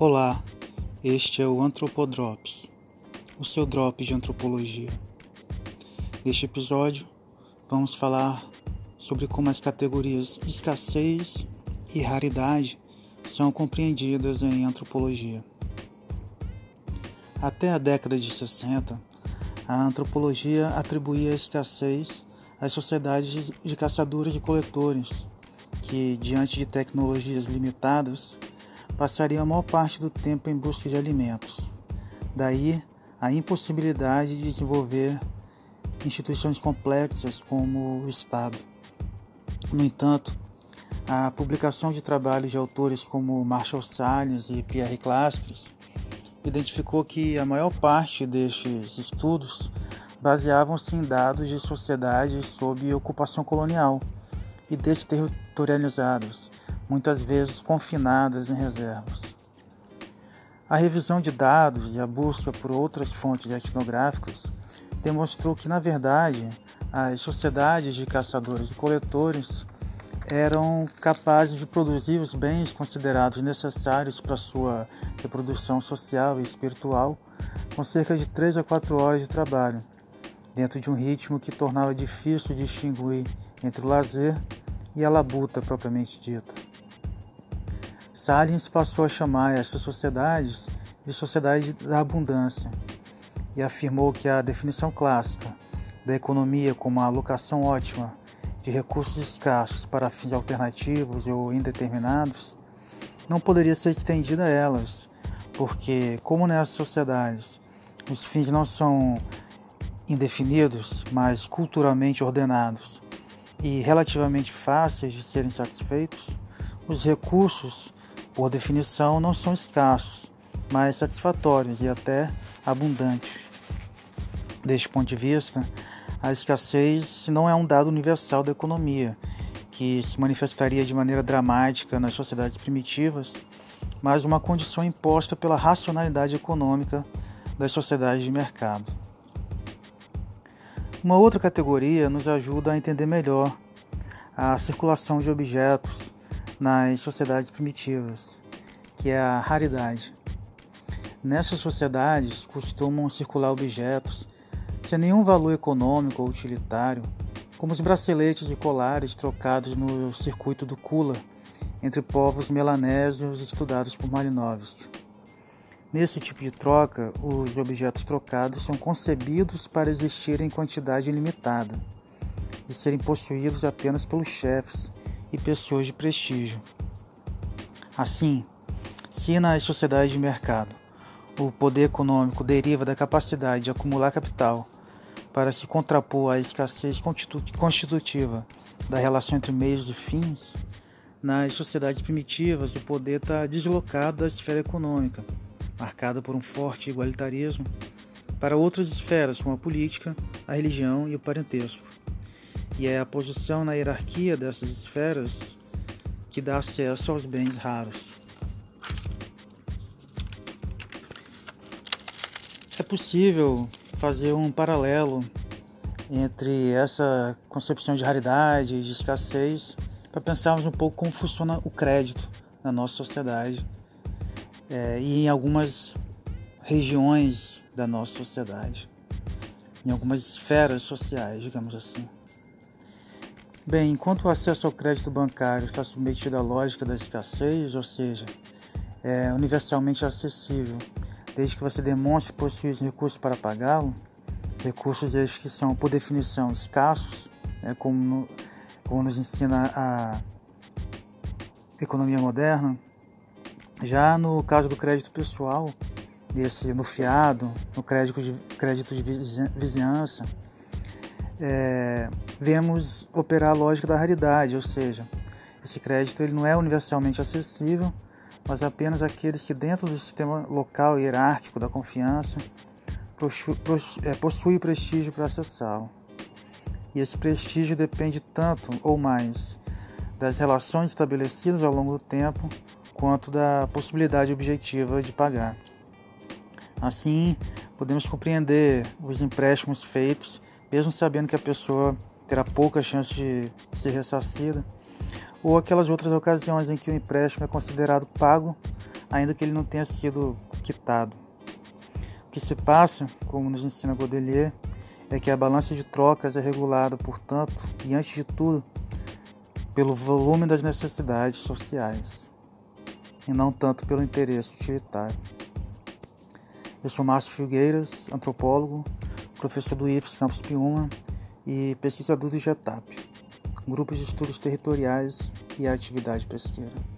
Olá, este é o Antropodrops, o seu drop de antropologia. Neste episódio, vamos falar sobre como as categorias escassez e raridade são compreendidas em antropologia. Até a década de 60, a antropologia atribuía a escassez às sociedades de caçadores e coletores, que, diante de tecnologias limitadas, passariam a maior parte do tempo em busca de alimentos. Daí a impossibilidade de desenvolver instituições complexas como o Estado. No entanto, a publicação de trabalhos de autores como Marshall Salles e Pierre Clastres identificou que a maior parte destes estudos baseavam-se em dados de sociedades sob ocupação colonial e desterritorializadas, muitas vezes confinadas em reservas. A revisão de dados e a busca por outras fontes etnográficas demonstrou que, na verdade, as sociedades de caçadores e coletores eram capazes de produzir os bens considerados necessários para sua reprodução social e espiritual com cerca de 3 a 4 horas de trabalho, dentro de um ritmo que tornava difícil distinguir entre o lazer e a labuta propriamente dita. Salins passou a chamar estas sociedades de sociedade da abundância e afirmou que a definição clássica da economia como a alocação ótima de recursos escassos para fins alternativos ou indeterminados não poderia ser estendida a elas, porque, como nessas sociedades os fins não são indefinidos, mas culturalmente ordenados e relativamente fáceis de serem satisfeitos, os recursos, por definição, não são escassos, mas satisfatórios e até abundantes. Deste ponto de vista, a escassez não é um dado universal da economia, que se manifestaria de maneira dramática nas sociedades primitivas, mas uma condição imposta pela racionalidade econômica das sociedades de mercado. Uma outra categoria nos ajuda a entender melhor a circulação de objetos nas sociedades primitivas, que é a raridade. Nessas sociedades costumam circular objetos sem nenhum valor econômico ou utilitário, como os braceletes e colares trocados no circuito do Kula entre povos melanésios estudados por Malinowski. Nesse tipo de troca, os objetos trocados são concebidos para existir em quantidade limitada e serem possuídos apenas pelos chefes e pessoas de prestígio. Assim, se nas sociedades de mercado o poder econômico deriva da capacidade de acumular capital para se contrapor à escassez constitutiva da relação entre meios e fins, nas sociedades primitivas o poder está deslocado da esfera econômica marcada por um forte igualitarismo, para outras esferas como a política, a religião e o parentesco. E é a posição na hierarquia dessas esferas que dá acesso aos bens raros. É possível fazer um paralelo entre essa concepção de raridade e de escassez para pensarmos um pouco como funciona o crédito na nossa sociedade é, e em algumas regiões da nossa sociedade, em algumas esferas sociais, digamos assim. Bem, enquanto o acesso ao crédito bancário está submetido à lógica da escassez, ou seja, é universalmente acessível, desde que você demonstre possuir os recursos para pagá-lo, recursos que são, por definição, escassos, né, como, no, como nos ensina a economia moderna, já no caso do crédito pessoal, desse, no fiado, no crédito de, crédito de vizinhança, é, vemos operar a lógica da raridade, ou seja, esse crédito ele não é universalmente acessível, mas apenas aqueles que dentro do sistema local hierárquico da confiança é, possui prestígio para acessá-lo. E esse prestígio depende tanto ou mais das relações estabelecidas ao longo do tempo quanto da possibilidade objetiva de pagar. Assim, podemos compreender os empréstimos feitos, mesmo sabendo que a pessoa terá pouca chance de ser ressarcida, ou aquelas outras ocasiões em que o empréstimo é considerado pago ainda que ele não tenha sido quitado. O que se passa, como nos ensina Godelier, é que a balança de trocas é regulada, portanto, e antes de tudo, pelo volume das necessidades sociais, e não tanto pelo interesse utilitário. Eu sou Márcio Figueiras, antropólogo, professor do IFES Campus Piuma e pesquisador do GETAP, Grupo de Estudos Territoriais e Atividade Pesqueira.